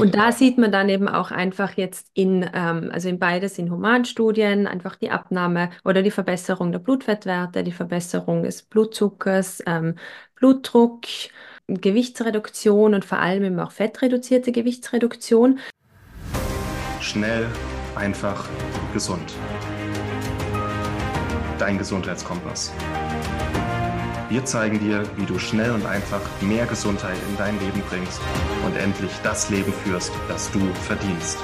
Und da sieht man dann eben auch einfach jetzt in, ähm, also in beides in Humanstudien, einfach die Abnahme oder die Verbesserung der Blutfettwerte, die Verbesserung des Blutzuckers, ähm, Blutdruck, Gewichtsreduktion und vor allem eben auch fettreduzierte Gewichtsreduktion. Schnell, einfach, gesund. Dein Gesundheitskompass. Wir zeigen dir, wie du schnell und einfach mehr Gesundheit in dein Leben bringst und endlich das Leben führst, das du verdienst.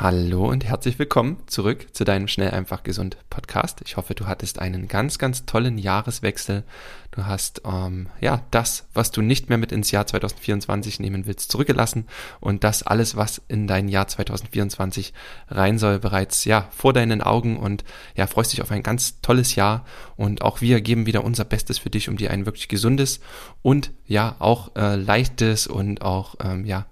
Hallo und herzlich willkommen zurück zu deinem Schnell einfach gesund Podcast. Ich hoffe, du hattest einen ganz, ganz tollen Jahreswechsel. Du hast ähm, ja das, was du nicht mehr mit ins Jahr 2024 nehmen willst, zurückgelassen und das alles, was in dein Jahr 2024 rein soll, bereits ja vor deinen Augen und ja freust dich auf ein ganz tolles Jahr und auch wir geben wieder unser Bestes für dich, um dir ein wirklich gesundes und ja auch äh, leichtes und auch ähm, ja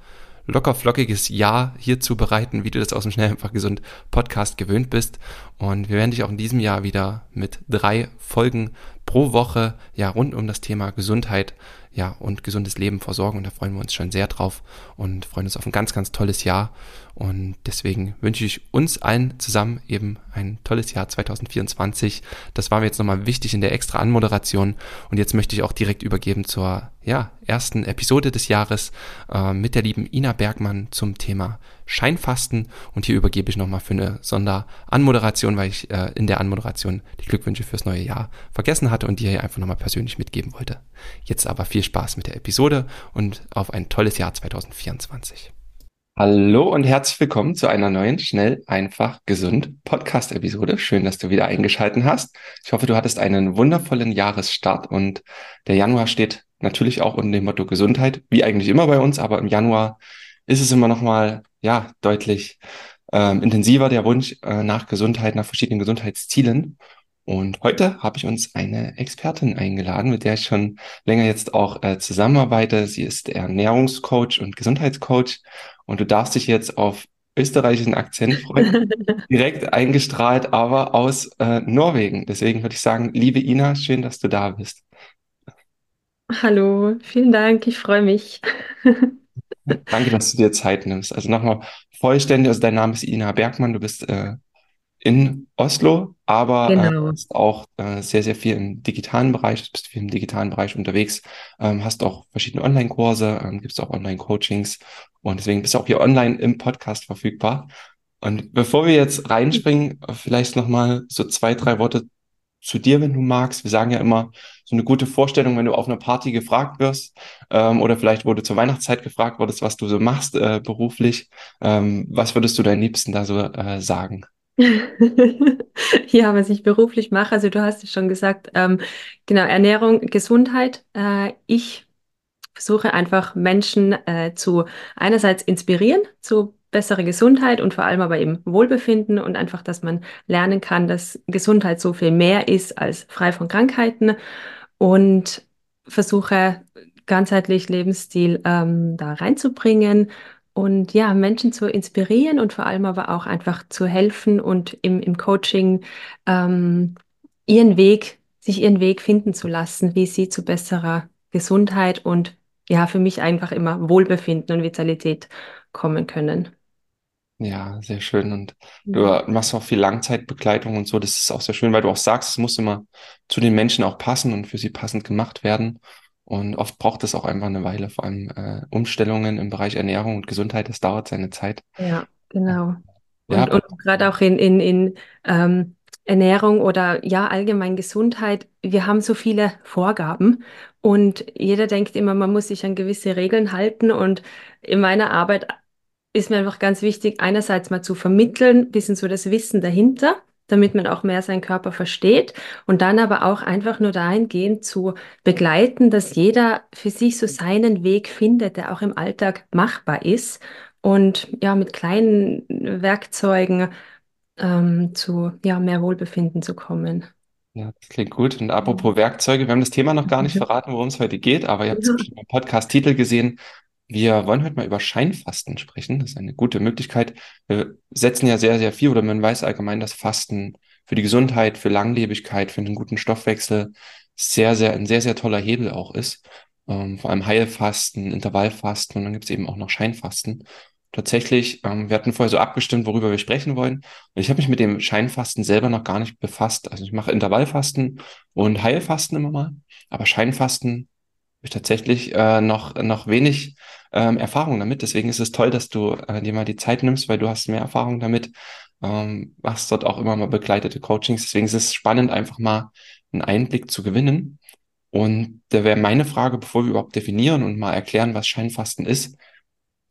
locker flockiges Jahr hier zu bereiten, wie du das aus dem Schnell einfach gesund Podcast gewöhnt bist. Und wir werden dich auch in diesem Jahr wieder mit drei Folgen pro Woche ja rund um das Thema Gesundheit ja und gesundes Leben versorgen. Und da freuen wir uns schon sehr drauf und freuen uns auf ein ganz ganz tolles Jahr. Und deswegen wünsche ich uns allen zusammen eben ein tolles Jahr 2024. Das war mir jetzt nochmal wichtig in der extra Anmoderation. Und jetzt möchte ich auch direkt übergeben zur ja, ersten Episode des Jahres äh, mit der lieben Ina Bergmann zum Thema Scheinfasten und hier übergebe ich nochmal für eine Sonderanmoderation, weil ich äh, in der Anmoderation die Glückwünsche fürs neue Jahr vergessen hatte und dir hier einfach nochmal persönlich mitgeben wollte. Jetzt aber viel Spaß mit der Episode und auf ein tolles Jahr 2024. Hallo und herzlich willkommen zu einer neuen Schnell, einfach, gesund Podcast-Episode. Schön, dass du wieder eingeschalten hast. Ich hoffe, du hattest einen wundervollen Jahresstart und der Januar steht natürlich auch unter dem Motto Gesundheit, wie eigentlich immer bei uns, aber im Januar ist es immer noch mal ja deutlich ähm, intensiver der Wunsch äh, nach Gesundheit, nach verschiedenen Gesundheitszielen. Und heute habe ich uns eine Expertin eingeladen, mit der ich schon länger jetzt auch äh, zusammenarbeite. Sie ist Ernährungscoach und Gesundheitscoach. Und du darfst dich jetzt auf österreichischen Akzent freuen, direkt eingestrahlt, aber aus äh, Norwegen. Deswegen würde ich sagen, liebe Ina, schön, dass du da bist. Hallo, vielen Dank, ich freue mich. Danke, dass du dir Zeit nimmst. Also nochmal vollständig, also dein Name ist Ina Bergmann, du bist äh, in Oslo, aber äh, Genau. äh, hast auch äh, sehr, sehr viel im digitalen Bereich, bist viel im digitalen Bereich unterwegs, ähm, hast auch verschiedene Online-Kurse, ähm, gibst auch Online-Coachings und deswegen bist du auch hier online im Podcast verfügbar. Und bevor wir jetzt reinspringen, vielleicht nochmal so zwei, drei Worte zu dir, wenn du magst. Wir sagen ja immer, so eine gute Vorstellung, wenn du auf einer Party gefragt wirst ähm, oder vielleicht, du zur Weihnachtszeit gefragt wurdest, was du so machst äh, beruflich. Ähm, was würdest du deinen Liebsten da so äh, sagen? Ja, was ich beruflich mache, also du hast es schon gesagt, ähm, genau, Ernährung, Gesundheit. Äh, ich versuche einfach Menschen äh, zu einerseits inspirieren zu besserer Gesundheit und vor allem aber eben Wohlbefinden und einfach, dass man lernen kann, dass Gesundheit so viel mehr ist als frei von Krankheiten und versuche ganzheitlich Lebensstil ähm, da reinzubringen und ja, Menschen zu inspirieren und vor allem aber auch einfach zu helfen und im, im Coaching ähm, ihren Weg, sich ihren Weg finden zu lassen, wie sie zu besserer Gesundheit und ja, für mich einfach immer Wohlbefinden und Vitalität kommen können. Ja, sehr schön. Und du Mhm. machst auch viel Langzeitbegleitung und so. Das ist auch sehr schön, weil du auch sagst, es muss immer zu den Menschen auch passen und für sie passend gemacht werden. Und oft braucht es auch einfach eine Weile, vor allem äh, Umstellungen im Bereich Ernährung und Gesundheit. Das dauert seine Zeit. Ja, genau. Ja, Und, und gerade auch in, in, in ähm, Ernährung oder ja, allgemein Gesundheit, wir haben so viele Vorgaben und jeder denkt immer, man muss sich an gewisse Regeln halten. Und in meiner Arbeit ist mir einfach ganz wichtig, einerseits mal zu vermitteln, bisschen so das Wissen dahinter, damit man auch mehr seinen Körper versteht und dann aber auch einfach nur dahingehend zu begleiten, dass jeder für sich so seinen Weg findet, der auch im Alltag machbar ist und ja, mit kleinen Werkzeugen ähm, zu ja, mehr Wohlbefinden zu kommen. ja, das klingt gut. Und apropos Werkzeuge, wir haben das Thema noch gar nicht Mhm. verraten, worum es heute geht, aber ihr habt es Ja. bestimmt im Podcast-Titel gesehen. Wir wollen heute mal über Scheinfasten sprechen. Das ist eine gute Möglichkeit. Wir setzen ja sehr, sehr viel oder man weiß allgemein, dass Fasten für die Gesundheit, für Langlebigkeit, für einen guten Stoffwechsel sehr, sehr, ein sehr, sehr toller Hebel auch ist. Ähm, vor allem Heilfasten, Intervallfasten und dann gibt es eben auch noch Scheinfasten. Tatsächlich, ähm, wir hatten vorher so abgestimmt, worüber wir sprechen wollen. Und ich habe mich mit dem Scheinfasten selber noch gar nicht befasst. Also ich mache Intervallfasten und Heilfasten immer mal, aber Scheinfasten ich tatsächlich äh, noch, noch wenig ähm, Erfahrung damit. Deswegen ist es toll, dass du äh, dir mal die Zeit nimmst, weil du hast mehr Erfahrung damit. Ähm, machst dort auch immer mal begleitete Coachings. Deswegen ist es spannend, einfach mal einen Einblick zu gewinnen. Und da wäre meine Frage, bevor wir überhaupt definieren und mal erklären, was Scheinfasten ist,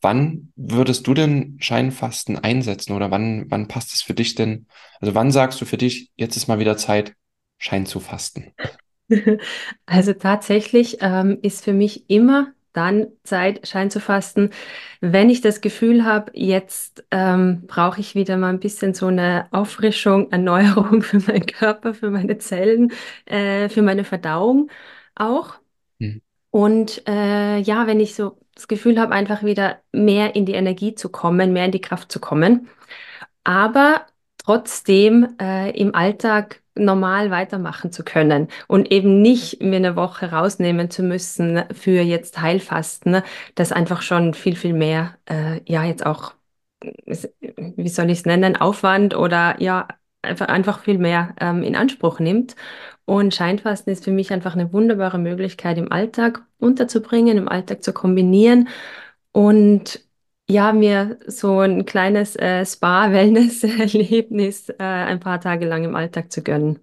wann würdest du denn Scheinfasten einsetzen oder wann, wann passt es für dich denn? Also wann sagst du für dich, jetzt ist mal wieder Zeit, Schein zu fasten? Also tatsächlich ähm, ist für mich immer dann Zeit, Schein zu fasten, wenn ich das Gefühl habe, jetzt ähm, brauche ich wieder mal ein bisschen so eine Auffrischung, Erneuerung für meinen Körper, für meine Zellen, äh, für meine Verdauung auch. Hm. Und äh, ja, wenn ich so das Gefühl habe, einfach wieder mehr in die Energie zu kommen, mehr in die Kraft zu kommen, aber trotzdem äh, im Alltag normal weitermachen zu können und eben nicht mir eine Woche rausnehmen zu müssen für jetzt Heilfasten, das einfach schon viel, viel mehr, äh, ja, jetzt auch, wie soll ich es nennen, Aufwand oder ja, einfach, einfach viel mehr ähm, in Anspruch nimmt. Und Scheinfasten ist für mich einfach eine wunderbare Möglichkeit, im Alltag unterzubringen, im Alltag zu kombinieren und ja, mir so ein kleines äh, Spa-Wellness-Erlebnis äh, ein paar Tage lang im Alltag zu gönnen.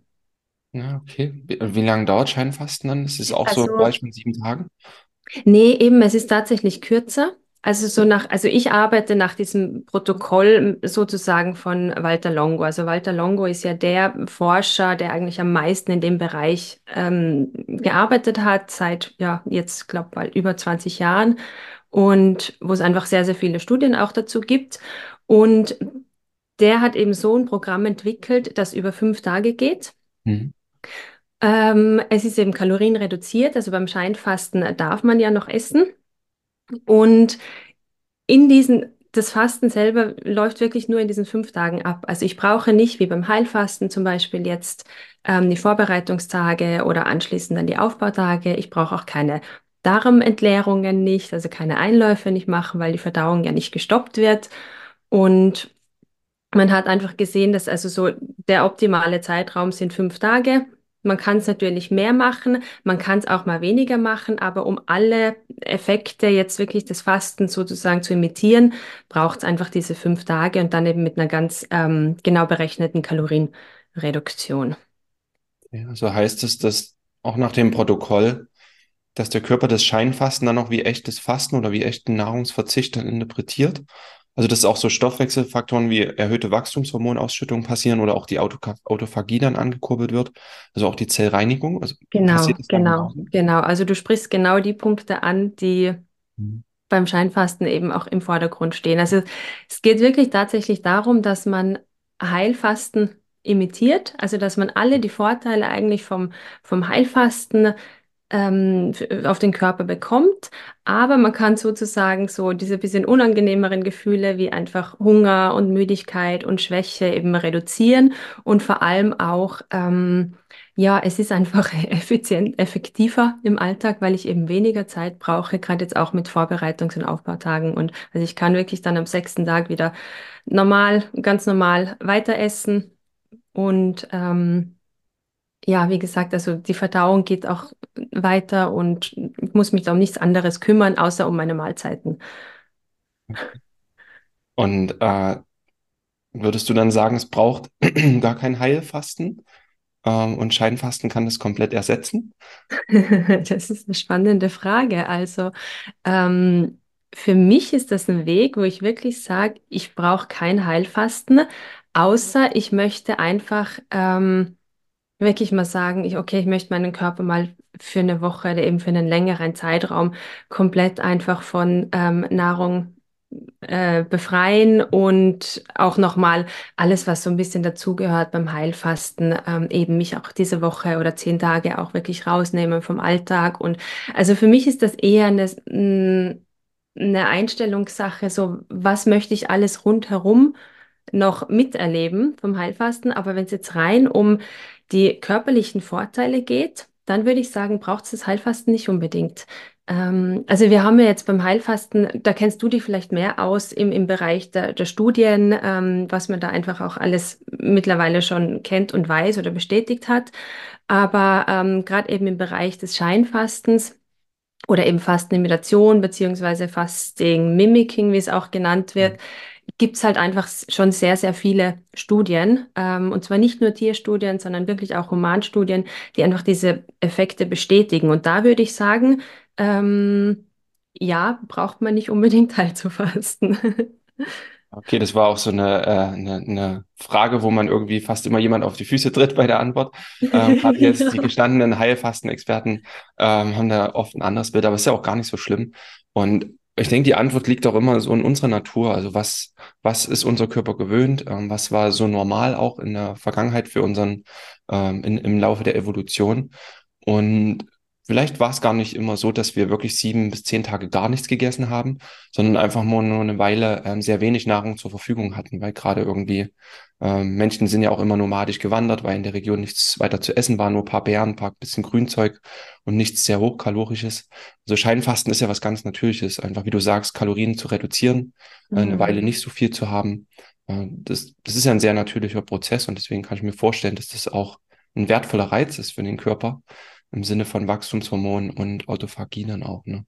Ja, okay. Wie, wie lange dauert Scheinfasten dann? Ist es auch so Also, gleich mit sieben Tagen? nee, eben, es ist tatsächlich kürzer. Also so nach, also ich arbeite nach diesem Protokoll sozusagen von Walter Longo. Also Walter Longo ist ja der Forscher, der eigentlich am meisten in dem Bereich ähm, gearbeitet hat, seit ja jetzt glaube mal über 20 Jahren und wo es einfach sehr, sehr viele Studien auch dazu gibt. Und der hat eben so ein Programm entwickelt, das über fünf Tage geht. Mhm. Ähm, es ist eben kalorienreduziert, also beim Scheinfasten darf man ja noch essen. Und in diesen, das Fasten selber läuft wirklich nur in diesen fünf Tagen ab. Also ich brauche nicht, wie beim Heilfasten zum Beispiel jetzt, ähm, die Vorbereitungstage oder anschließend dann die Aufbautage. Ich brauche auch keine Darmentleerungen nicht, also keine Einläufe nicht machen, weil die Verdauung ja nicht gestoppt wird. Und man hat einfach gesehen, dass also so der optimale Zeitraum sind fünf Tage. Man kann es natürlich mehr machen, man kann es auch mal weniger machen, aber um alle Effekte jetzt wirklich des Fastens sozusagen zu imitieren, braucht es einfach diese fünf Tage und dann eben mit einer ganz ähm, genau berechneten Kalorienreduktion. Ja, also heißt es, dass auch nach dem Protokoll, dass der Körper das Scheinfasten dann auch wie echtes Fasten oder wie echten Nahrungsverzicht dann interpretiert? Also, dass auch so Stoffwechselfaktoren wie erhöhte Wachstumshormonausschüttung passieren oder auch die Autoka- Autophagie dann angekurbelt wird, also auch die Zellreinigung. Also Genau, genau, genau. Also du sprichst genau die Punkte an, die Mhm. beim Scheinfasten eben auch im Vordergrund stehen. Also es geht wirklich tatsächlich darum, dass man Heilfasten imitiert, also dass man alle die Vorteile eigentlich vom, vom Heilfasten ähm, auf den Körper bekommt, aber man kann sozusagen so diese bisschen unangenehmeren Gefühle wie einfach Hunger und Müdigkeit und Schwäche eben reduzieren und vor allem auch ähm, ja, es ist einfach effizient, effektiver im Alltag, weil ich eben weniger Zeit brauche, gerade jetzt auch mit Vorbereitungs- und Aufbautagen. Und also ich kann wirklich dann am sechsten Tag wieder normal, ganz normal weiter essen. Und ähm, ja, wie gesagt, also die Verdauung geht auch weiter und ich muss mich da um nichts anderes kümmern, außer um meine Mahlzeiten. Und äh, würdest du dann sagen, es braucht gar kein Heilfasten? Ähm, und Scheinfasten kann das komplett ersetzen? Das ist eine spannende Frage. Also ähm, für mich ist das ein Weg, wo ich wirklich sage, ich brauche kein Heilfasten, außer ich möchte einfach ähm, wirklich mal sagen, ich, okay, ich möchte meinen Körper mal für eine Woche oder eben für einen längeren Zeitraum komplett einfach von ähm, Nahrung äh, befreien und auch nochmal alles, was so ein bisschen dazugehört beim Heilfasten, ähm, eben mich auch diese Woche oder zehn Tage auch wirklich rausnehmen vom Alltag. Und also für mich ist das eher eine, mh, eine Einstellungssache, so was möchte ich alles rundherum noch miterleben vom Heilfasten. Aber wenn es jetzt rein um die körperlichen Vorteile geht, dann würde ich sagen, braucht es das Heilfasten nicht unbedingt. Ähm, also wir haben ja jetzt beim Heilfasten, da kennst du dich vielleicht mehr aus im, im Bereich der, der Studien, ähm, was man da einfach auch alles mittlerweile schon kennt und weiß oder bestätigt hat. Aber ähm, gerade eben im Bereich des Scheinfastens, oder eben Fastenimitation beziehungsweise Fasting Mimicking, wie es auch genannt wird, gibt es halt einfach schon sehr, sehr viele Studien. Ähm, und zwar nicht nur Tierstudien, sondern wirklich auch Humanstudien, die einfach diese Effekte bestätigen. Und da würde ich sagen, ähm, ja, braucht man nicht unbedingt teilzufasten. Okay, das war auch so eine, äh, eine, eine Frage, wo man irgendwie fast immer jemand auf die Füße tritt bei der Antwort. Ähm, gerade jetzt die gestandenen Heilfastenexperten ähm, haben da oft ein anderes Bild, aber ist ja auch gar nicht so schlimm. Und ich denke, die Antwort liegt auch immer so in unserer Natur. Also was, was ist unser Körper gewöhnt? Ähm, was war so normal auch in der Vergangenheit für unseren, ähm, in, im Laufe der Evolution? Und Vielleicht war es gar nicht immer so, dass wir wirklich sieben bis zehn Tage gar nichts gegessen haben, sondern einfach nur, nur eine Weile ähm, sehr wenig Nahrung zur Verfügung hatten, weil gerade irgendwie ähm, Menschen sind ja auch immer nomadisch gewandert, weil in der Region nichts weiter zu essen war, nur paar Beeren, paar bisschen Grünzeug und nichts sehr hochkalorisches. Also Scheinfasten ist ja was ganz Natürliches, einfach wie du sagst, Kalorien zu reduzieren, mhm. äh, eine Weile mhm. nicht so viel zu haben. Äh, das, das ist ja ein sehr natürlicher Prozess und deswegen kann ich mir vorstellen, dass das auch ein wertvoller Reiz ist für den Körper im Sinne von Wachstumshormonen und Autophagie dann auch, ne?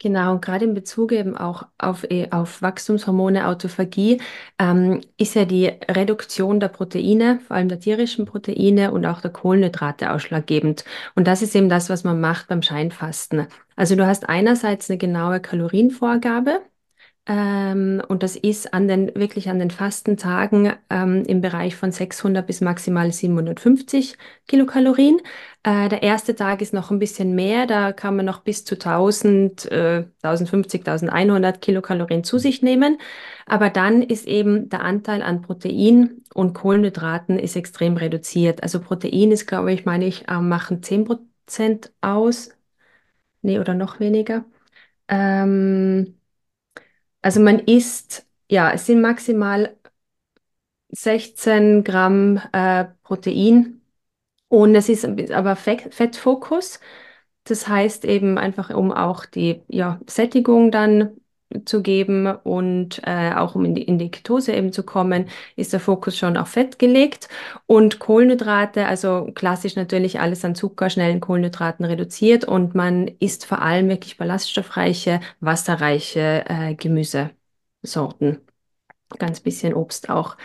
Genau, und gerade in Bezug eben auch auf, eh, auf Wachstumshormone, Autophagie, ähm, ist ja die Reduktion der Proteine, vor allem der tierischen Proteine und auch der Kohlenhydrate ausschlaggebend. Und das ist eben das, was man macht beim Scheinfasten. Also du hast einerseits eine genaue Kalorienvorgabe, ähm, und das ist an den, wirklich an den Fastentagen ähm, im Bereich von 600 bis maximal 750 Kilokalorien. Äh, der erste Tag ist noch ein bisschen mehr, da kann man noch bis zu 1000, äh, 1050, 1100 Kilokalorien zu sich nehmen. Aber dann ist eben der Anteil an Protein und Kohlenhydraten ist extrem reduziert. Also Protein ist, glaube ich, meine ich, äh, machen 10 Prozent aus. Nee, oder noch weniger. Ähm, also man isst, ja, es sind maximal 16 Gramm äh, Protein und es ist aber Fett, Fettfokus. Das heißt eben einfach, um auch die ja, Sättigung dann zu geben und äh, auch um in die, in die Ketose eben zu kommen, ist der Fokus schon auf Fett gelegt und Kohlenhydrate, also klassisch natürlich alles an Zucker, schnellen Kohlenhydraten reduziert und man isst vor allem wirklich ballaststoffreiche, wasserreiche äh, Gemüsesorten. Ganz bisschen Obst auch.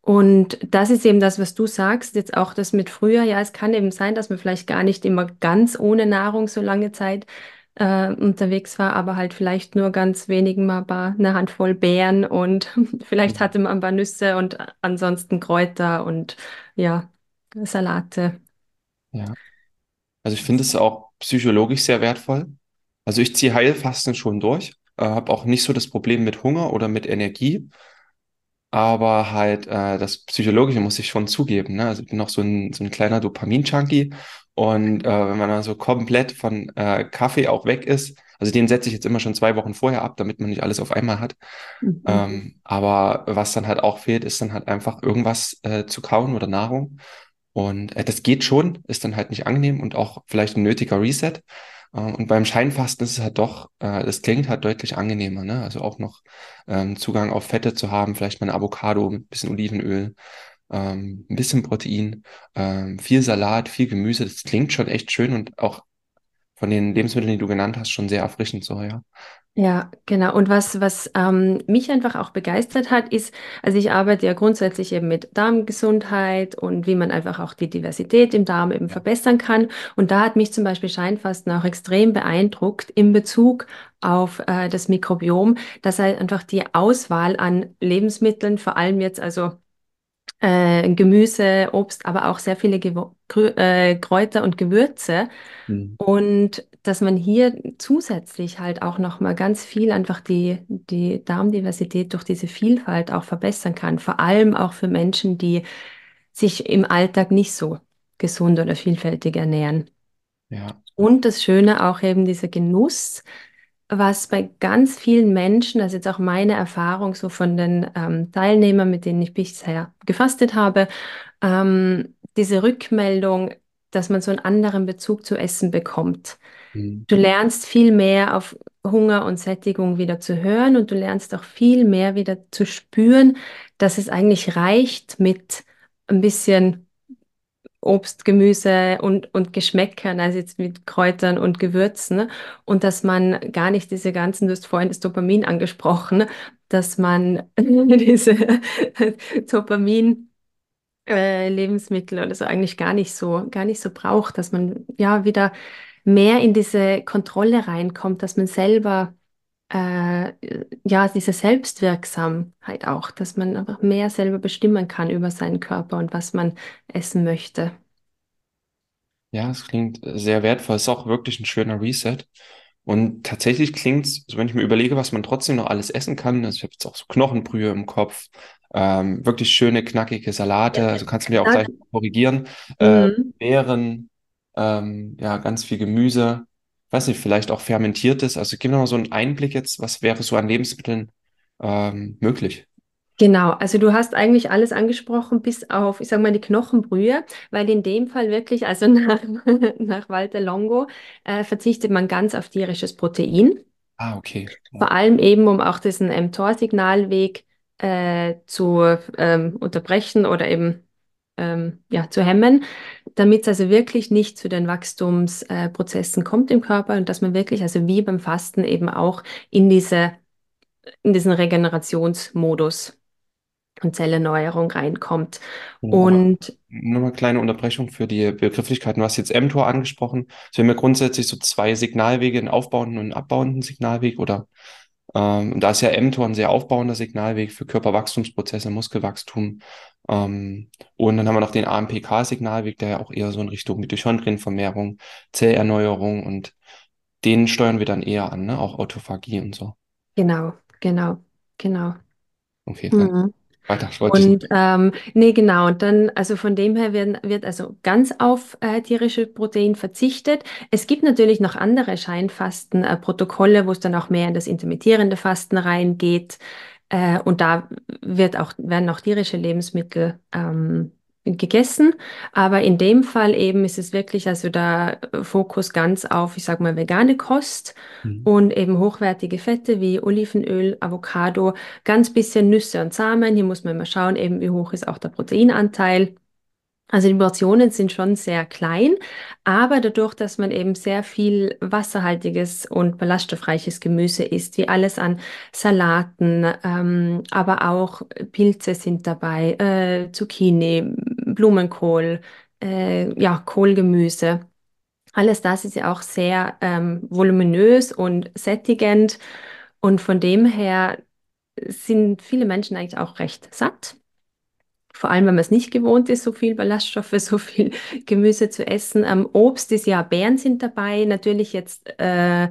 Und das ist eben das, was du sagst, jetzt auch das mit früher. Ja, es kann eben sein, dass man vielleicht gar nicht immer ganz ohne Nahrung so lange Zeit äh, unterwegs war, aber halt vielleicht nur ganz wenigen mal eine Handvoll Beeren und vielleicht hatte man ein paar Nüsse und ansonsten Kräuter und ja, Salate. Ja. Also ich finde es auch psychologisch sehr wertvoll. Also ich ziehe Heilfasten schon durch, äh, habe auch nicht so das Problem mit Hunger oder mit Energie, aber halt äh, das Psychologische muss ich schon zugeben. Ne? Also ich bin noch so ein, so ein kleiner Dopamin-Junkie und äh, wenn man dann so komplett von äh, Kaffee auch weg ist, also den setze ich jetzt immer schon zwei Wochen vorher ab, damit man nicht alles auf einmal hat. Mhm. Ähm, aber was dann halt auch fehlt, ist dann halt einfach irgendwas äh, zu kauen oder Nahrung. Und äh, das geht schon, ist dann halt nicht angenehm und auch vielleicht ein nötiger Reset. Äh, und beim Scheinfasten ist es halt doch, äh, das klingt halt deutlich angenehmer, ne? Also auch noch ähm, Zugang auf Fette zu haben, vielleicht mal eine Avocado mit bisschen Olivenöl ähm, ein bisschen Protein, ähm, viel Salat, viel Gemüse. Das klingt schon echt schön und auch von den Lebensmitteln, die du genannt hast, schon sehr erfrischend so, ja. Ja, genau. Und was, was ähm, mich einfach auch begeistert hat, ist, also ich arbeite ja grundsätzlich eben mit Darmgesundheit und wie man einfach auch die Diversität im Darm eben verbessern kann. Und da hat mich zum Beispiel Scheinfasten auch extrem beeindruckt in Bezug auf äh, das Mikrobiom, dass halt einfach die Auswahl an Lebensmitteln, vor allem jetzt also äh, Gemüse, Obst, aber auch sehr viele Gew äh, Kräuter und Gewürze. Mhm. Und dass man hier zusätzlich halt auch nochmal ganz viel einfach die, die Darmdiversität durch diese Vielfalt auch verbessern kann. Vor allem auch für Menschen, die sich im Alltag nicht so gesund oder vielfältig ernähren. Ja. Und das Schöne auch eben dieser Genuss, was bei ganz vielen Menschen, das ist jetzt auch meine Erfahrung so von den ähm, Teilnehmern, mit denen ich bisher gefastet habe, ähm, diese Rückmeldung, dass man so einen anderen Bezug zu Essen bekommt. Mhm. Du lernst viel mehr auf Hunger und Sättigung wieder zu hören und du lernst auch viel mehr wieder zu spüren, dass es eigentlich reicht mit ein bisschen Obst, Gemüse und, und Geschmäckern, also jetzt mit Kräutern und Gewürzen. Und dass man gar nicht diese ganzen, du hast vorhin das Dopamin angesprochen, dass man diese Dopamin äh, Lebensmittel oder so eigentlich gar nicht so, gar nicht so braucht, dass man ja wieder mehr in diese Kontrolle reinkommt, dass man selber äh, ja diese Selbstwirksamkeit auch, dass man einfach mehr selber bestimmen kann über seinen Körper und was man essen möchte. Ja, es klingt sehr wertvoll. Es ist auch wirklich ein schöner Reset. Und tatsächlich klingt es, so wenn ich mir überlege, was man trotzdem noch alles essen kann, also ich habe jetzt auch so Knochenbrühe im Kopf, ähm, wirklich schöne, knackige Salate, also kannst du mir auch gleich korrigieren, äh, Mhm. Beeren, ähm, ja, ganz viel Gemüse, weiß nicht, vielleicht auch fermentiertes. Also gib mir mal so einen Einblick jetzt, was wäre so an Lebensmitteln ähm, möglich? Genau, also du hast eigentlich alles angesprochen, bis auf, ich sag mal, die Knochenbrühe, weil in dem Fall wirklich, also nach, nach Walter Longo, äh, verzichtet man ganz auf tierisches Protein. Ah, okay. Ja. Vor allem eben, um auch diesen mTOR-Signalweg äh, zu ähm, unterbrechen oder eben ähm, ja, zu hemmen, damit es also wirklich nicht zu den Wachstumsprozessen äh, kommt im Körper und dass man wirklich, also wie beim Fasten eben auch in diese, in diesen Regenerationsmodus und Zellerneuerung reinkommt. Aber Und nur mal kleine Unterbrechung für die Begrifflichkeiten. Du hast jetzt mTOR angesprochen. Wir haben ja grundsätzlich so zwei Signalwege, einen aufbauenden und einen abbauenden Signalweg oder ähm, da ist ja mTOR ein sehr aufbauender Signalweg für Körperwachstumsprozesse, Muskelwachstum. Ähm, und dann haben wir noch den AMPK-Signalweg, der ja auch eher so in Richtung Mitochondrienvermehrung, Zellerneuerung und den steuern wir dann eher an, ne? Auch Autophagie und so. genau, genau, genau. Okay, Mhm. Und ähm, nee, genau. Und dann, also von dem her werden, wird also ganz auf äh, tierische Protein verzichtet. Es gibt natürlich noch andere Scheinfasten-Protokolle, wo es dann auch mehr in das intermittierende Fasten reingeht. Äh, und da wird auch, werden auch tierische Lebensmittel ähm, gegessen. Aber in dem Fall eben ist es wirklich also der Fokus ganz auf, ich sag mal, vegane Kost Mhm. und eben hochwertige Fette wie Olivenöl, Avocado ganz bisschen Nüsse und Samen. Hier muss man immer schauen, eben wie hoch ist auch der Proteinanteil. Also die Portionen sind schon sehr klein, aber dadurch, dass man eben sehr viel wasserhaltiges und ballaststoffreiches Gemüse isst, wie alles an Salaten, ähm, aber auch Pilze sind dabei, äh, Zucchini, Blumenkohl, äh, ja, Kohlgemüse. Alles das ist ja auch sehr ähm, voluminös und sättigend und von dem her sind viele Menschen eigentlich auch recht satt. Vor allem, wenn man es nicht gewohnt ist, so viel Ballaststoffe, so viel Gemüse zu essen. Ähm, Obst ist ja, Beeren sind dabei. Natürlich jetzt äh,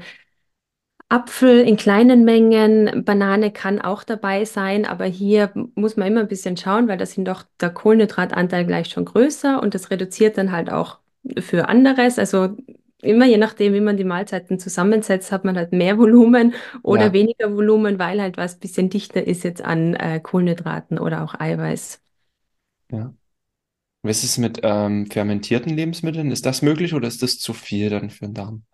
Apfel in kleinen Mengen, Banane kann auch dabei sein, aber hier muss man immer ein bisschen schauen, weil da sind doch der Kohlenhydratanteil gleich schon größer und das reduziert dann halt auch für anderes. Also immer je nachdem, wie man die Mahlzeiten zusammensetzt, hat man halt mehr Volumen oder Ja, weniger Volumen, weil halt was ein bisschen dichter ist jetzt an äh, Kohlenhydraten oder auch Eiweiß. ja. Was ist mit ähm, fermentierten Lebensmitteln? Ist das möglich oder ist das zu viel dann für den Darm?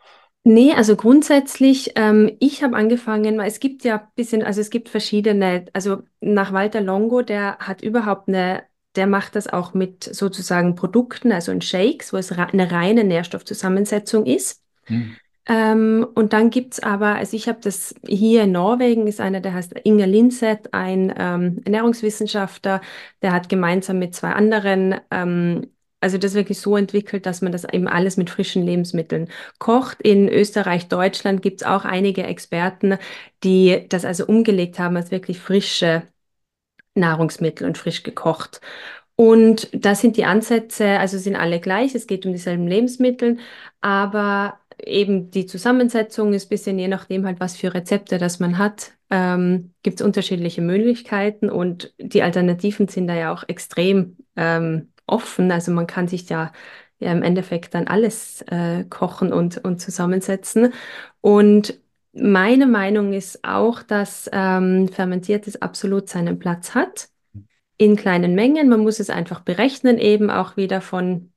Nee, also grundsätzlich, ähm, ich habe angefangen, weil es gibt ja ein bisschen, also es gibt verschiedene, also nach Walter Longo, der hat überhaupt eine, der macht das auch mit sozusagen Produkten, also in Shakes, wo es eine reine Nährstoffzusammensetzung ist. Hm. Ähm, und dann gibt es aber, also ich habe das hier in Norwegen, ist einer, der heißt Inger Linseth, ein ähm, Ernährungswissenschaftler, der hat gemeinsam mit zwei anderen, ähm, also das wirklich so entwickelt, dass man das eben alles mit frischen Lebensmitteln kocht. In Österreich, Deutschland gibt es auch einige Experten, die das also umgelegt haben als wirklich frische Nahrungsmittel und frisch gekocht. Und da sind die Ansätze, also sind alle gleich, es geht um dieselben Lebensmittel, aber eben die Zusammensetzung ist ein bisschen je nachdem halt, was für Rezepte das man hat, ähm, gibt es unterschiedliche Möglichkeiten und die Alternativen sind da ja auch extrem ähm, offen. Also man kann sich ja, ja im Endeffekt dann alles äh, kochen und, und zusammensetzen. Und meine Meinung ist auch, dass ähm, Fermentiertes absolut seinen Platz hat. In kleinen Mengen. Man muss es einfach berechnen, eben auch wieder von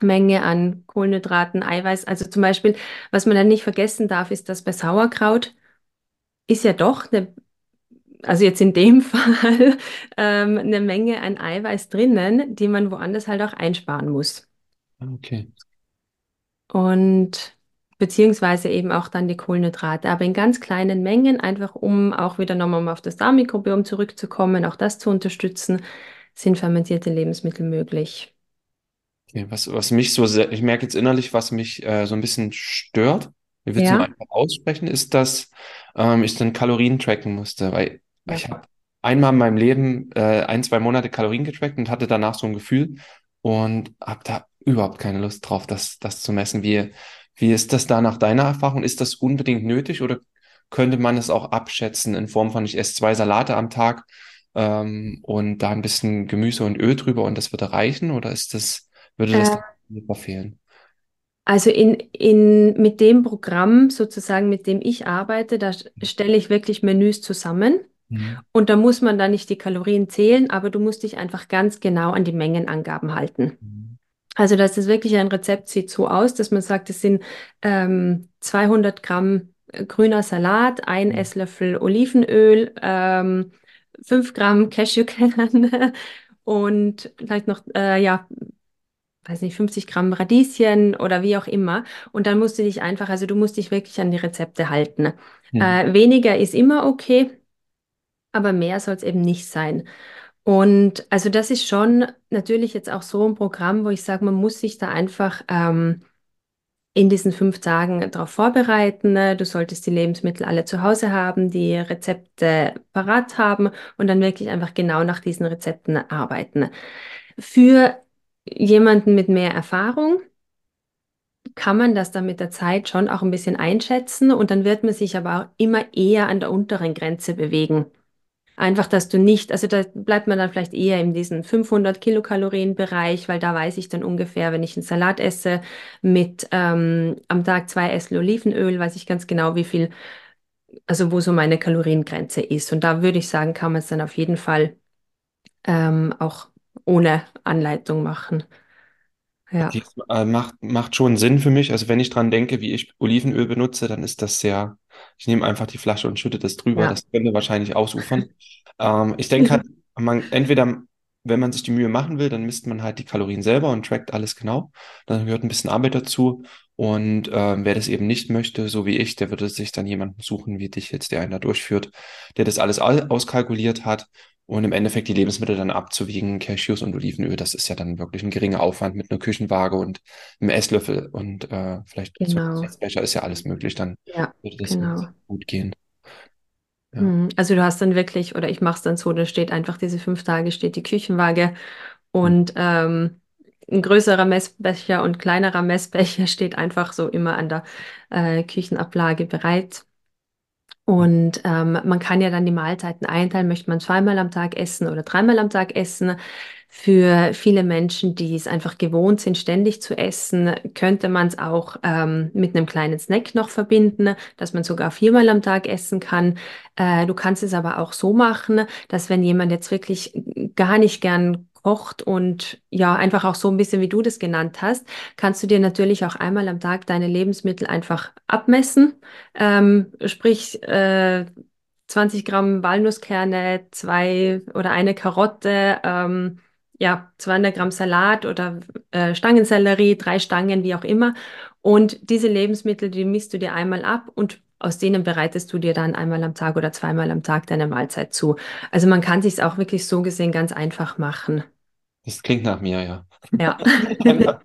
Menge an Kohlenhydraten, Eiweiß. Also zum Beispiel, was man dann nicht vergessen darf, ist, dass bei Sauerkraut ist ja doch eine, also jetzt in dem Fall, ähm, eine Menge an Eiweiß drinnen, die man woanders halt auch einsparen muss. Okay. Und beziehungsweise eben auch dann die Kohlenhydrate, aber in ganz kleinen Mengen, einfach um auch wieder nochmal auf das Darmmikrobiom zurückzukommen, auch das zu unterstützen, sind fermentierte Lebensmittel möglich. Okay, was, was mich so sehr, ich merke jetzt innerlich, was mich äh, so ein bisschen stört, ich will es Ja, einfach aussprechen, ist, dass ähm, ich dann Kalorien tracken musste, weil ja. ich habe einmal in meinem Leben äh, ein, zwei Monate Kalorien getrackt und hatte danach so ein Gefühl und habe da überhaupt keine Lust drauf, das, das zu messen. Wie, wie ist das da nach deiner Erfahrung? Ist das unbedingt nötig oder könnte man es auch abschätzen in Form von, ich esse zwei Salate am Tag ähm, und da ein bisschen Gemüse und Öl drüber und das würde reichen oder ist das, würde das Äh, verfehlen? Also in, in, mit dem Programm sozusagen, mit dem ich arbeite, da stelle ich wirklich Menüs zusammen Mhm. und da muss man dann nicht die Kalorien zählen, aber du musst dich einfach ganz genau an die Mengenangaben halten. Mhm. Also das ist wirklich ein Rezept, sieht so aus, dass man sagt, es sind ähm, 200 Gramm äh, grüner Salat, ein Mhm. Esslöffel Olivenöl, ähm, 5 Gramm Cashewkerne und vielleicht noch, äh, ja, weiß nicht, 50 Gramm Radieschen oder wie auch immer. Und dann musst du dich einfach, also du musst dich wirklich an die Rezepte halten. Mhm. Äh, weniger ist immer okay, aber mehr soll es eben nicht sein. Und also das ist schon natürlich jetzt auch so ein Programm, wo ich sage, man muss sich da einfach ähm, in diesen fünf Tagen darauf vorbereiten. Du solltest die Lebensmittel alle zu Hause haben, die Rezepte parat haben und dann wirklich einfach genau nach diesen Rezepten arbeiten. Für jemanden mit mehr Erfahrung kann man das dann mit der Zeit schon auch ein bisschen einschätzen und dann wird man sich aber auch immer eher an der unteren Grenze bewegen. Einfach, dass du nicht, also da bleibt man dann vielleicht eher in diesem 500 Kilokalorien Bereich, weil da weiß ich dann ungefähr, wenn ich einen Salat esse mit ähm, am Tag zwei Esslöffel Olivenöl, weiß ich ganz genau, wie viel, also wo so meine Kaloriengrenze ist. Und da würde ich sagen, kann man es dann auf jeden Fall ähm, auch ohne Anleitung machen. Ja, Okay, es äh, macht, macht schon Sinn für mich. Also wenn ich dran denke, wie ich Olivenöl benutze, dann ist das sehr, ich nehme einfach die Flasche und schütte das drüber. ja. Das könnte wahrscheinlich ausufern. Ähm, ich denke halt, man, entweder, wenn man sich die Mühe machen will, dann misst man halt die Kalorien selber und trackt alles genau. Dann gehört ein bisschen Arbeit dazu. Und ähm, wer das eben nicht möchte, so wie ich, der würde sich dann jemanden suchen, wie dich jetzt, der einen da durchführt, der das alles au- auskalkuliert hat und im Endeffekt die Lebensmittel dann abzuwiegen, Cashews und Olivenöl, das ist ja dann wirklich ein geringer Aufwand mit einer Küchenwaage und einem Esslöffel und äh, vielleicht so Genau. Essbecher ist ja alles möglich, dann Ja, würde das genau. gut gehen. Ja. Hm, Also du hast dann wirklich, oder ich mache es dann so, da steht einfach diese fünf Tage, steht die Küchenwaage und ähm, ein größerer Messbecher und kleinerer Messbecher steht einfach so immer an der äh, Küchenablage bereit. Und ähm, man kann ja dann die Mahlzeiten einteilen, möchte man zweimal am Tag essen oder dreimal am Tag essen. Für viele Menschen, die es einfach gewohnt sind, ständig zu essen, könnte man es auch ähm, mit einem kleinen Snack noch verbinden, dass man sogar viermal am Tag essen kann. Äh, du kannst es aber auch so machen, dass wenn jemand jetzt wirklich gar nicht gern kocht und ja, einfach auch so ein bisschen, wie du das genannt hast, kannst du dir natürlich auch einmal am Tag deine Lebensmittel einfach abmessen ähm, sprich, äh, 20 Gramm Walnusskerne, zwei oder eine Karotte, ähm, ja, 200 Gramm Salat oder äh, Stangensellerie, drei Stangen, wie auch immer. Und diese Lebensmittel, die misst du dir einmal ab und aus denen bereitest du dir dann einmal am Tag oder zweimal am Tag deine Mahlzeit zu. Also man kann sich auch wirklich so gesehen ganz einfach machen. Das klingt nach mir, ja. Ja.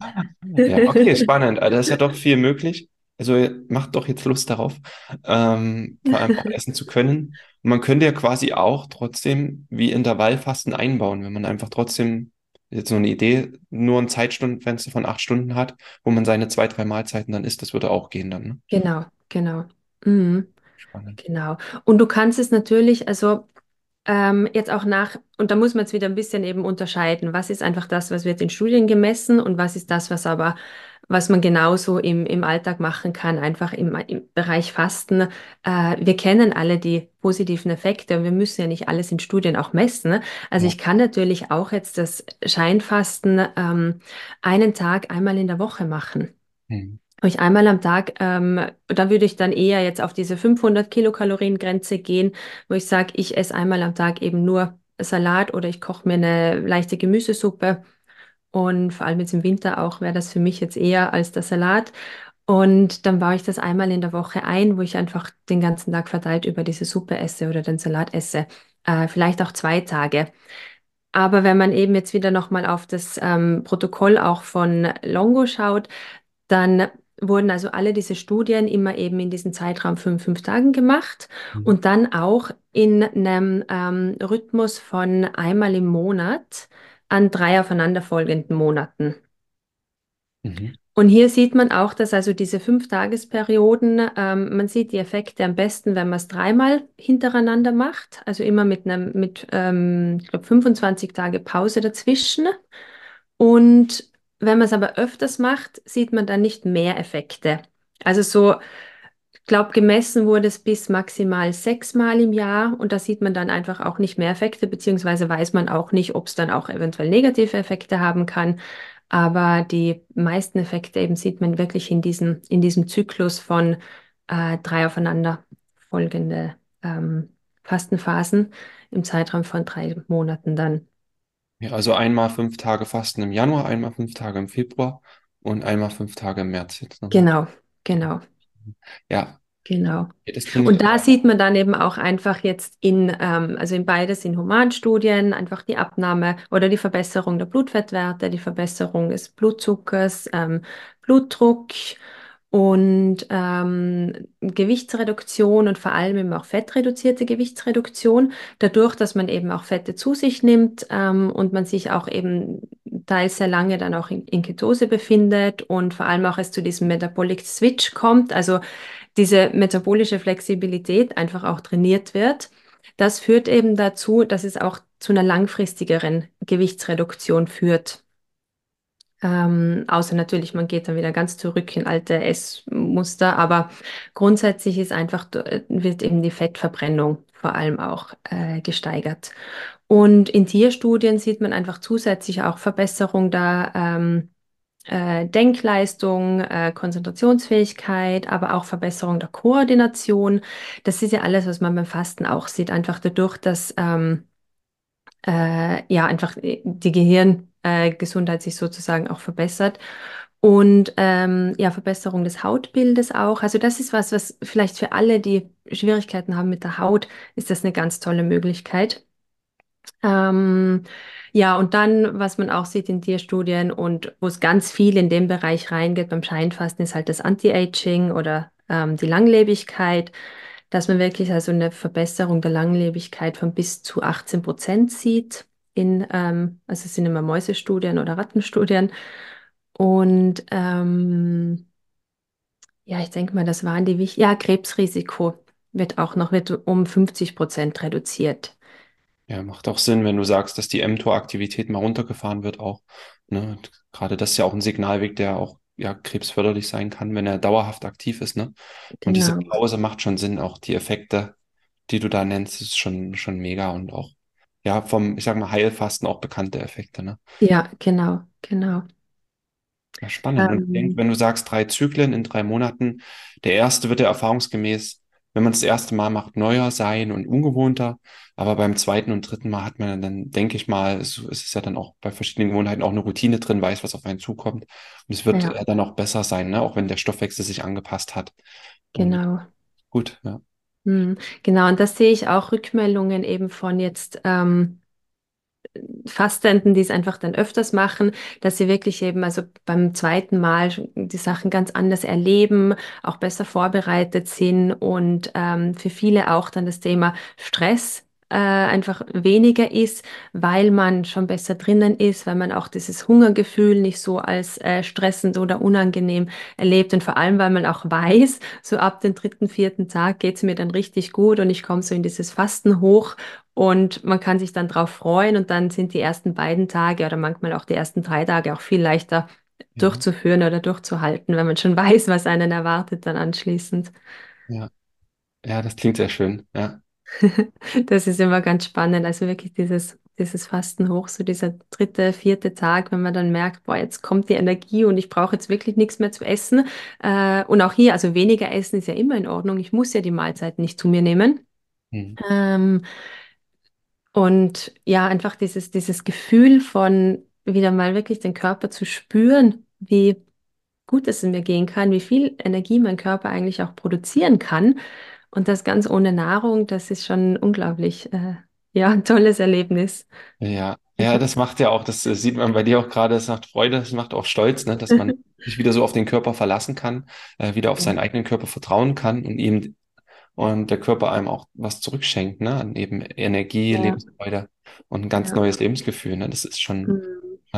Ja, okay, spannend. Also, Da ist ja doch viel möglich. Also macht doch jetzt Lust darauf, ähm, vor allem auch essen zu können. Und man könnte ja quasi auch trotzdem wie Intervallfasten einbauen, wenn man einfach trotzdem jetzt so eine Idee, nur ein Zeitstundenfenster von acht Stunden hat, wo man seine zwei, drei Mahlzeiten dann isst, das würde auch gehen dann, ne? Genau, genau. Mhm. Spannend. Genau. Und du kannst es natürlich, also ähm, jetzt auch nach, und da muss man jetzt wieder ein bisschen eben unterscheiden, was ist einfach das, was wird in Studien gemessen und was ist das, was aber, was man genauso im, im Alltag machen kann, einfach im, im Bereich Fasten. Äh, wir kennen alle die positiven Effekte und wir müssen ja nicht alles in Studien auch messen. Ne? Also Ja. ich kann natürlich auch jetzt das Scheinfasten ähm, einen Tag einmal in der Woche machen. Mhm. Ich einmal am Tag, ähm, da würde ich dann eher jetzt auf diese 500 Kilokalorien Grenze gehen, wo ich sage, ich esse einmal am Tag eben nur Salat oder ich koche mir eine leichte Gemüsesuppe. Und vor allem jetzt im Winter auch wäre das für mich jetzt eher als der Salat. Und dann baue ich das einmal in der Woche ein, wo ich einfach den ganzen Tag verteilt über diese Suppe esse oder den Salat esse. Äh, vielleicht auch zwei Tage. Aber wenn man eben jetzt wieder nochmal auf das ähm, Protokoll auch von Longo schaut, dann wurden also alle diese Studien immer eben in diesem Zeitraum von fünf Tagen gemacht Mhm. und dann auch in einem ähm, Rhythmus von einmal im Monat an drei aufeinanderfolgenden Monaten. Mhm. Und hier sieht man auch, dass also diese Fünf-Tages-Perioden, ähm, man sieht die Effekte am besten, wenn man es dreimal hintereinander macht, also immer mit einem, mit, ähm, ich glaube, 25 Tage Pause dazwischen. Und wenn man es aber öfters macht, sieht man dann nicht mehr Effekte. Also so, ich glaube, gemessen wurde es bis maximal sechsmal im Jahr und da sieht man dann einfach auch nicht mehr Effekte, beziehungsweise weiß man auch nicht, ob es dann auch eventuell negative Effekte haben kann. Aber die meisten Effekte eben sieht man wirklich in diesem, in diesem Zyklus von äh, drei aufeinander folgende ähm, Fastenphasen im Zeitraum von drei Monaten dann. Ja, also einmal fünf Tage Fasten im Januar, einmal fünf Tage im Februar und einmal fünf Tage im März jetzt nochmal. Genau, genau, Ja, genau. Und da sieht man dann eben auch einfach jetzt in, ähm, also in beides in Humanstudien, einfach die Abnahme oder die Verbesserung der Blutfettwerte, die Verbesserung des Blutzuckers, ähm, Blutdruck und ähm, Gewichtsreduktion und vor allem eben auch fettreduzierte Gewichtsreduktion, dadurch, dass man eben auch Fette zu sich nimmt ähm, und man sich auch eben teils sehr lange dann auch in, in Ketose befindet und vor allem auch es zu diesem Metabolic Switch kommt, also diese metabolische Flexibilität einfach auch trainiert wird. Das führt eben dazu, dass es auch zu einer langfristigeren Gewichtsreduktion führt. Ähm, außer natürlich, man geht dann wieder ganz zurück in alte Essmuster, aber grundsätzlich ist einfach, wird eben die Fettverbrennung vor allem auch äh, gesteigert. Und in Tierstudien sieht man einfach zusätzlich auch Verbesserung der ähm, äh, Denkleistung, äh, Konzentrationsfähigkeit, aber auch Verbesserung der Koordination. Das ist ja alles, was man beim Fasten auch sieht, einfach dadurch, dass ähm, äh, ja einfach die Gehirngesundheit sich sozusagen auch verbessert. Und ähm, ja, Verbesserung des Hautbildes auch. Also das ist was, was vielleicht für alle, die Schwierigkeiten haben mit der Haut, ist das eine ganz tolle Möglichkeit. Ähm, ja, und dann, was man auch sieht in Tierstudien und wo es ganz viel in dem Bereich reingeht beim Scheinfasten, ist halt das Anti-Aging oder ähm, die Langlebigkeit, dass man wirklich also eine Verbesserung der Langlebigkeit von bis zu 18 Prozent sieht. In, ähm, also es sind immer Mäusestudien oder Rattenstudien. Und ähm, ja, ich denke mal, das waren die wichtigen. Ja, Krebsrisiko wird auch noch wird um 50 Prozent reduziert. Ja, macht auch Sinn, wenn du sagst, dass die mTOR-Aktivität mal runtergefahren wird auch. Ne? Gerade das ist ja auch ein Signalweg, der auch ja, krebsförderlich sein kann, wenn er dauerhaft aktiv ist, ne? Und diese Genau. Pause macht schon Sinn, auch die Effekte, die du da nennst, ist schon, schon mega und auch, ja, vom, ich sag mal, Heilfasten auch bekannte Effekte, ne? Ja, genau, genau. Ja, spannend. Und ich denke, Ähm, wenn du sagst, drei Zyklen in drei Monaten, der erste wird ja erfahrungsgemäß, wenn man es das erste Mal macht, neuer sein und ungewohnter. Aber beim zweiten und dritten Mal hat man dann, denke ich mal, es, es ist ja dann auch bei verschiedenen Gewohnheiten auch eine Routine drin, weiß, was auf einen zukommt. Und es wird ja, dann auch besser sein, ne? Auch wenn der Stoffwechsel sich angepasst hat. Und genau. gut, ja. Hm, genau, und das sehe ich auch Rückmeldungen eben von jetzt ähm, Fastenden, die es einfach dann öfters machen, dass sie wirklich eben also beim zweiten Mal die Sachen ganz anders erleben, auch besser vorbereitet sind und ähm, für viele auch dann das Thema Stress äh, einfach weniger ist, weil man schon besser drinnen ist, weil man auch dieses Hungergefühl nicht so als äh, stressend oder unangenehm erlebt und vor allem, weil man auch weiß, so ab dem dritten, vierten Tag geht es mir dann richtig gut und ich komme so in dieses Fasten hoch und man kann sich dann drauf freuen und dann sind die ersten beiden Tage oder manchmal auch die ersten drei Tage auch viel leichter Ja, durchzuführen oder durchzuhalten, wenn man schon weiß, was einen erwartet dann anschließend. ja, ja, das klingt sehr schön. Ja, Das ist immer ganz spannend. Also wirklich dieses, dieses Fasten hoch, so dieser dritte, vierte Tag, wenn man dann merkt, boah, jetzt kommt die Energie und ich brauche jetzt wirklich nichts mehr zu essen. Äh, und auch hier, also weniger essen ist ja immer in Ordnung. Ich muss ja die Mahlzeiten nicht zu mir nehmen. Hm. Ähm, und ja, einfach dieses, dieses Gefühl von wieder mal wirklich den Körper zu spüren, wie gut es in mir gehen kann, wie viel Energie mein Körper eigentlich auch produzieren kann. Und das ganz ohne Nahrung, das ist schon unglaublich, äh, ja, ein tolles Erlebnis. ja, ja, das macht ja auch, das äh, sieht man bei dir auch gerade, es macht Freude, es macht auch Stolz, ne, dass man sich wieder so auf den Körper verlassen kann, äh, wieder auf seinen eigenen Körper vertrauen kann und ihm und der Körper einem auch was zurückschenkt, ne, an eben Energie, ja, Lebensfreude und ein ganz ja. neues Lebensgefühl, ne. Das ist schon schon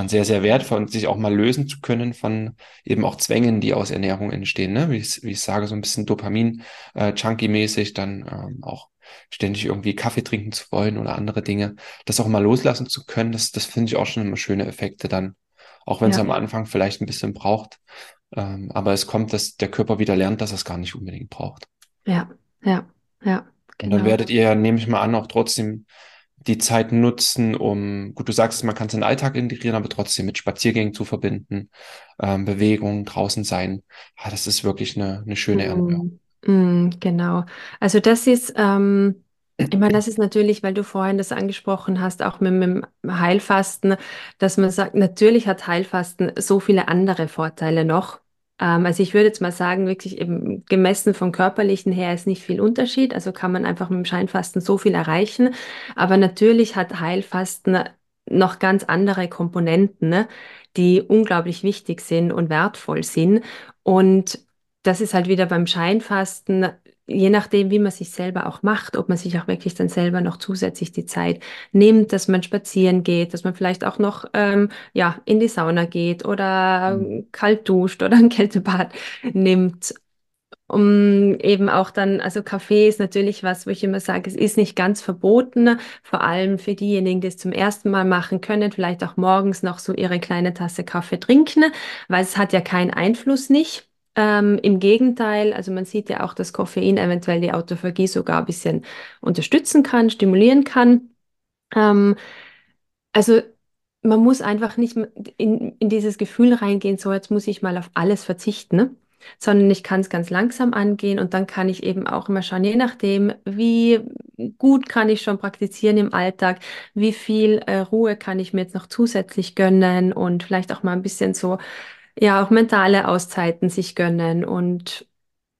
sehr, sehr wertvoll und sich auch mal lösen zu können von eben auch Zwängen, die aus Ernährung entstehen, ne? Wie ich, wie ich sage, so ein bisschen Dopamin, äh, dann ähm, auch ständig irgendwie Kaffee trinken zu wollen oder andere Dinge. Das auch mal loslassen zu können, das, das finde ich auch schon immer schöne Effekte dann, auch wenn es Ja, am Anfang vielleicht ein bisschen braucht. Ähm, aber es kommt, dass der Körper wieder lernt, dass er es gar nicht unbedingt braucht. ja, ja, ja, Und dann genau. werdet ihr, nehme ich mal an, auch trotzdem die Zeit nutzen, um, gut, du sagst, man kann es in den Alltag integrieren, aber trotzdem mit Spaziergängen zu verbinden, ähm, Bewegung, draußen sein. Ah, das ist wirklich eine, eine schöne Erneuerung. Mm, mm, genau. Also das ist, ähm, ich meine, das ist natürlich, weil du vorhin das angesprochen hast, auch mit, mit dem Heilfasten, dass man sagt, natürlich hat Heilfasten so viele andere Vorteile noch. Ähm, also ich würde jetzt mal sagen, wirklich eben gemessen vom Körperlichen her ist nicht viel Unterschied. Also kann man einfach mit dem Scheinfasten so viel erreichen. Aber natürlich hat Heilfasten noch ganz andere Komponenten, ne, die unglaublich wichtig sind und wertvoll sind. Und das ist halt wieder beim Scheinfasten, je nachdem, wie man sich selber auch macht, ob man sich auch wirklich dann selber noch zusätzlich die Zeit nimmt, dass man spazieren geht, dass man vielleicht auch noch ähm, ja, in die Sauna geht oder Mhm. kalt duscht oder ein Kältebad nimmt. Um eben auch dann, also Kaffee ist natürlich was, wo ich immer sage, es ist nicht ganz verboten, vor allem für diejenigen, die es zum ersten Mal machen können, vielleicht auch morgens noch so ihre kleine Tasse Kaffee trinken, weil es hat ja keinen Einfluss nicht. Ähm, im Gegenteil, also man sieht ja auch, dass Koffein eventuell die Autophagie sogar ein bisschen unterstützen kann, stimulieren kann. Ähm, also man muss einfach nicht in, in dieses Gefühl reingehen, so jetzt muss ich mal auf alles verzichten, ne? Sondern ich kann es ganz langsam angehen und dann kann ich eben auch immer schauen, je nachdem, wie gut kann ich schon praktizieren im Alltag, wie viel äh, Ruhe kann ich mir jetzt noch zusätzlich gönnen und vielleicht auch mal ein bisschen so, ja, auch mentale Auszeiten sich gönnen und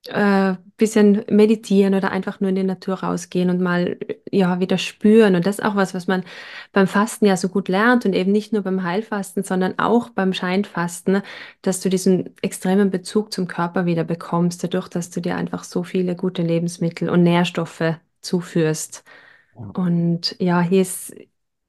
äh, bisschen meditieren oder einfach nur in die Natur rausgehen und mal ja wieder spüren. Und das ist auch was, was man beim Fasten ja so gut lernt und eben nicht nur beim Heilfasten, sondern auch beim Scheinfasten, dass du diesen extremen Bezug zum Körper wieder bekommst, dadurch, dass du dir einfach so viele gute Lebensmittel und Nährstoffe zuführst. Und ja, hier ist,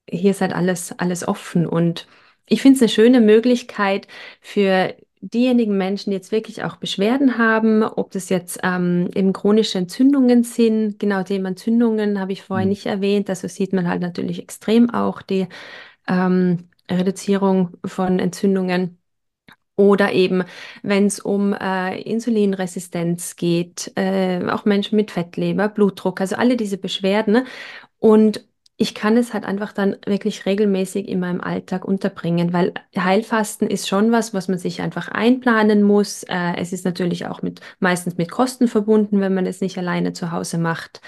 hier ist halt alles, alles offen. Und ich finde es eine schöne Möglichkeit für diejenigen Menschen, die jetzt wirklich auch Beschwerden haben, ob das jetzt ähm, eben chronische Entzündungen sind. Genau, Thema Entzündungen habe ich vorhin Mhm. nicht erwähnt. Also sieht man halt natürlich extrem auch die ähm, Reduzierung von Entzündungen. Oder eben, wenn es um äh, Insulinresistenz geht, äh, auch Menschen mit Fettleber, Blutdruck, also alle diese Beschwerden. ne? Und ich kann es halt einfach dann wirklich regelmäßig in meinem Alltag unterbringen, weil Heilfasten ist schon was, was man sich einfach einplanen muss. Äh, es ist natürlich auch mit, meistens mit Kosten verbunden, wenn man es nicht alleine zu Hause macht.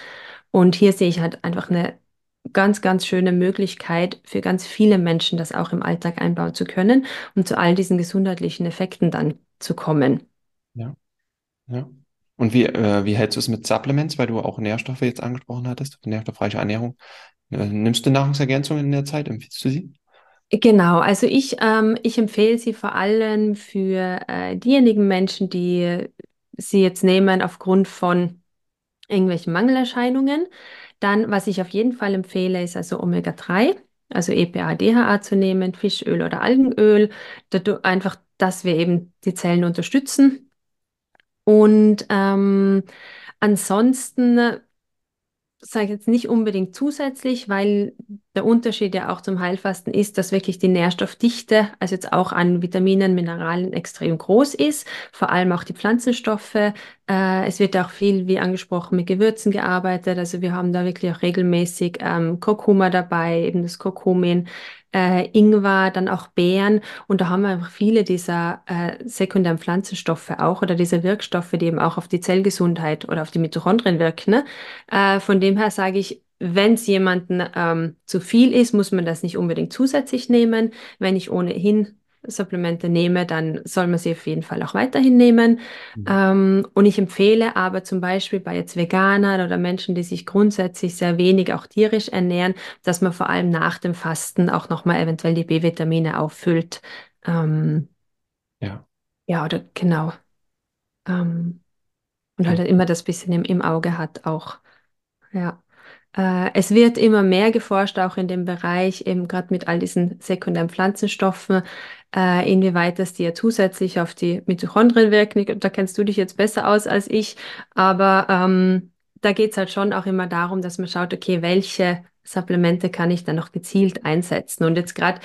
Und hier sehe ich halt einfach eine ganz, ganz schöne Möglichkeit für ganz viele Menschen, das auch im Alltag einbauen zu können und zu all diesen gesundheitlichen Effekten dann zu kommen. ja, ja. Und wie, äh, wie hältst du es mit Supplements, weil du auch Nährstoffe jetzt angesprochen hattest, nährstoffreiche Ernährung? Äh, nimmst du Nahrungsergänzungen in der Zeit? Empfiehlst du sie? Genau, also ich, ähm, ich empfehle sie vor allem für äh, diejenigen Menschen, die sie jetzt nehmen aufgrund von irgendwelchen Mangelerscheinungen. Dann, was ich auf jeden Fall empfehle, ist also Omega-3, also EPA, DHA zu nehmen, Fischöl oder Algenöl, einfach, dass wir eben die Zellen unterstützen. Und ähm, ansonsten sage jetzt nicht unbedingt zusätzlich, weil der Unterschied ja auch zum Heilfasten ist, dass wirklich die Nährstoffdichte, also jetzt auch an Vitaminen, Mineralien extrem groß ist, vor allem auch die Pflanzenstoffe. Äh, es wird auch viel, wie angesprochen, mit Gewürzen gearbeitet. Also wir haben da wirklich auch regelmäßig ähm, Kurkuma dabei, eben das Kurkumin äh, Ingwer, dann auch Beeren. Und da haben wir einfach viele dieser äh, sekundären Pflanzenstoffe auch oder diese Wirkstoffe, die eben auch auf die Zellgesundheit oder auf die Mitochondrien wirken. Ne? Äh, von dem her sage ich, wenn es jemanden ähm, zu viel ist, muss man das nicht unbedingt zusätzlich nehmen. Wenn ich ohnehin Supplemente nehme, dann soll man sie auf jeden Fall auch weiterhin nehmen. Mhm. Ähm, und ich empfehle aber zum Beispiel bei jetzt Veganern oder Menschen, die sich grundsätzlich sehr wenig auch tierisch ernähren, dass man vor allem nach dem Fasten auch nochmal eventuell die B-Vitamine auffüllt. Ähm, ja. Ja, oder genau. Ähm, und halt immer das bisschen im, im Auge hat auch. Ja. Äh, es wird immer mehr geforscht, auch in dem Bereich, eben gerade mit all diesen sekundären Pflanzenstoffen, äh, inwieweit das die ja zusätzlich auf die Mitochondrien wirken. Da kennst du dich jetzt besser aus als ich, aber ähm, da geht es halt schon auch immer darum, dass man schaut, okay, welche Supplemente kann ich dann noch gezielt einsetzen? Und jetzt gerade,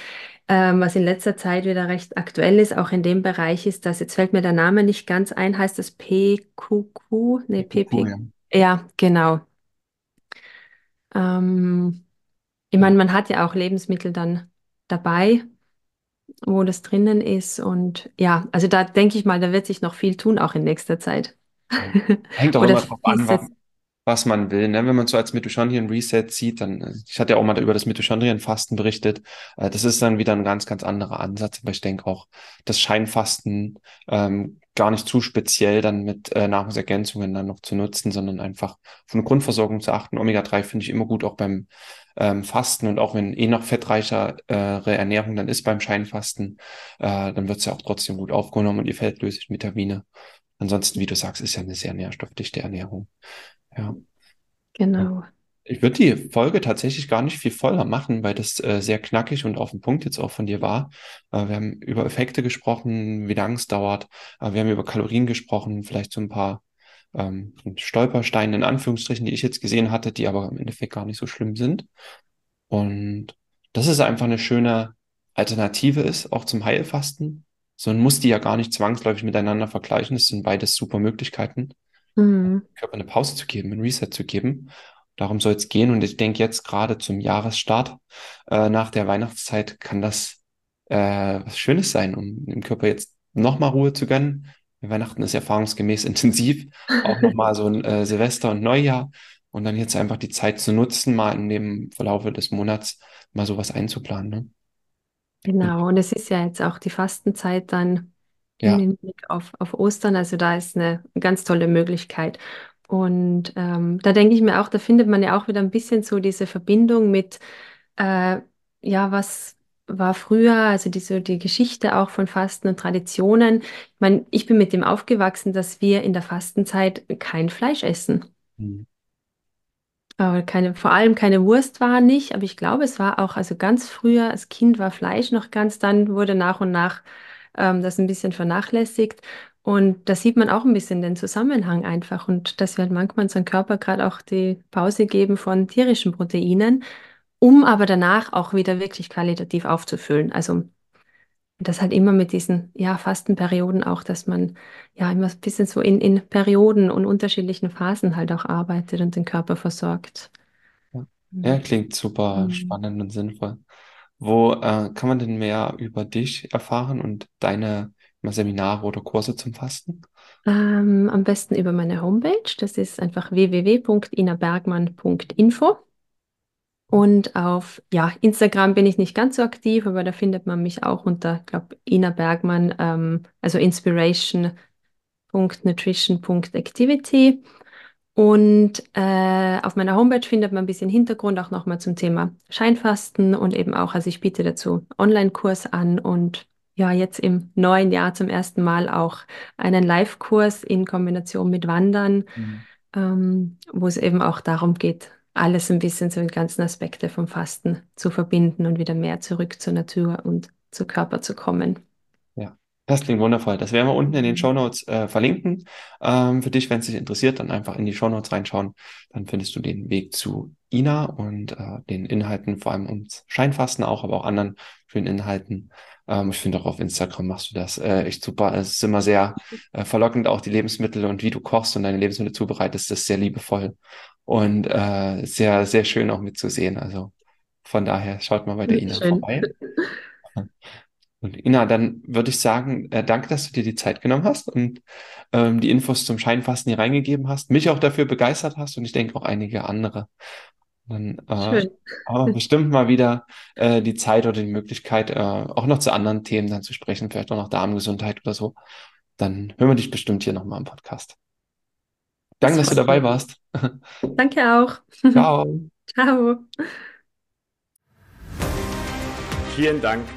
ähm, was in letzter Zeit wieder recht aktuell ist, auch in dem Bereich ist, dass, jetzt fällt mir der Name nicht ganz ein, heißt das PQQ? Nee, PP. Ja. ja, genau. Ähm, ich meine, man hat ja auch Lebensmittel dann dabei, wo das drinnen ist. Und ja, also da denke ich mal, da wird sich noch viel tun, auch in nächster Zeit. Hängt auch immer drauf an, was, was man will. Ne? Wenn man so als Mitochondrien Reset sieht, dann, äh, ich hatte ja auch mal über das Mitochondrien-Fasten berichtet, äh, das ist dann wieder ein ganz, ganz anderer Ansatz. Aber ich denke auch, das Scheinfasten ähm, gar nicht zu speziell dann mit äh, Nahrungsergänzungen dann noch zu nutzen, sondern einfach von der Grundversorgung zu achten. Omega-3 finde ich immer gut, auch beim ähm, Fasten und auch wenn eh noch fettreichere äh, Ernährung dann ist beim Scheinfasten, äh, dann wird es ja auch trotzdem gut aufgenommen und die fettlöslichen Vitamine. Ansonsten, wie du sagst, ist ja eine sehr nährstoffdichte Ernährung. Ja. Genau. Ich würde die Folge tatsächlich gar nicht viel voller machen, weil das äh, sehr knackig und auf den Punkt jetzt auch von dir war. Äh, wir haben über Effekte gesprochen, wie lange es dauert. Äh, wir haben über Kalorien gesprochen, vielleicht so ein paar ähm, Stolpersteine in Anführungsstrichen, die ich jetzt gesehen hatte, die aber im Endeffekt gar nicht so schlimm sind. Und das ist einfach eine schöne Alternative ist, auch zum Heilfasten. So man muss die ja gar nicht zwangsläufig miteinander vergleichen. Das sind beides super Möglichkeiten mhm. Körper eine Pause zu geben, ein Reset zu geben. Darum soll es gehen. Und ich denke jetzt gerade zum Jahresstart äh, nach der Weihnachtszeit kann das äh, was Schönes sein, um dem Körper jetzt nochmal Ruhe zu gönnen. Weihnachten ist erfahrungsgemäß intensiv, auch nochmal so ein äh, Silvester und Neujahr. Und dann jetzt einfach die Zeit zu nutzen, mal in dem Verlaufe des Monats mal sowas einzuplanen. Ne? Genau, und es ist ja jetzt auch die Fastenzeit dann ja. im Blick auf, auf Ostern. Also da ist eine ganz tolle Möglichkeit. Und ähm, da denke ich mir auch, da findet man ja auch wieder ein bisschen so diese Verbindung mit, äh, ja, was war früher, also diese, die Geschichte auch von Fasten und Traditionen. Ich meine, ich bin mit dem aufgewachsen, dass wir in der Fastenzeit kein Fleisch essen. Mhm. Aber keine, vor allem keine Wurst war nicht, aber ich glaube, es war auch, also ganz früher, als Kind war Fleisch noch ganz, dann wurde nach und nach ähm, das ein bisschen vernachlässigt. Und da sieht man auch ein bisschen den Zusammenhang einfach und dass wir halt manchmal unserem Körper gerade auch die Pause geben von tierischen Proteinen, um aber danach auch wieder wirklich qualitativ aufzufüllen. Also das halt immer mit diesen ja, Fastenperioden auch, dass man ja immer ein bisschen so in, in Perioden und unterschiedlichen Phasen halt auch arbeitet und den Körper versorgt. Ja, klingt super mhm. spannend und sinnvoll. Wo äh, kann man denn mehr über dich erfahren und deine Seminare oder Kurse zum Fasten? Ähm, am besten über meine Homepage. Das ist einfach www.inabergmann.info. Und auf ja, Instagram bin ich nicht ganz so aktiv, aber da findet man mich auch unter, glaube Ina Bergmann, ähm, also inspiration.nutrition.activity. Und äh, auf meiner Homepage findet man ein bisschen Hintergrund auch nochmal zum Thema Scheinfasten und eben auch, also ich biete dazu Online-Kurs an und ja, jetzt im neuen Jahr zum ersten Mal auch einen Live-Kurs in Kombination mit Wandern, mhm. ähm, wo es eben auch darum geht, alles ein bisschen so die ganzen Aspekte vom Fasten zu verbinden und wieder mehr zurück zur Natur und zu Körper zu kommen. Das klingt wundervoll. Das werden wir unten in den Show Notes äh, verlinken. Ähm, für dich, wenn es dich interessiert, dann einfach in die Show Notes reinschauen. Dann findest du den Weg zu Ina und äh, den Inhalten, vor allem ums Scheinfasten auch, aber auch anderen schönen Inhalten. Ähm, ich finde auch auf Instagram machst du das äh, echt super. Es ist immer sehr äh, verlockend, auch die Lebensmittel und wie du kochst und deine Lebensmittel zubereitest, das ist sehr liebevoll und äh, sehr, sehr schön auch mitzusehen. Also von daher schaut mal bei der Ina vorbei. Und Ina, dann würde ich sagen, äh, danke, dass du dir die Zeit genommen hast und ähm, die Infos zum Scheinfasten hier reingegeben hast, mich auch dafür begeistert hast und ich denke auch einige andere. Dann äh, Schön. haben wir bestimmt mal wieder äh, die Zeit oder die Möglichkeit, äh, auch noch zu anderen Themen dann zu sprechen, vielleicht auch noch Darmgesundheit oder so. Dann hören wir dich bestimmt hier nochmal im Podcast. Danke, dass du dabei warst. Danke auch. Ciao. Ciao. Vielen Dank,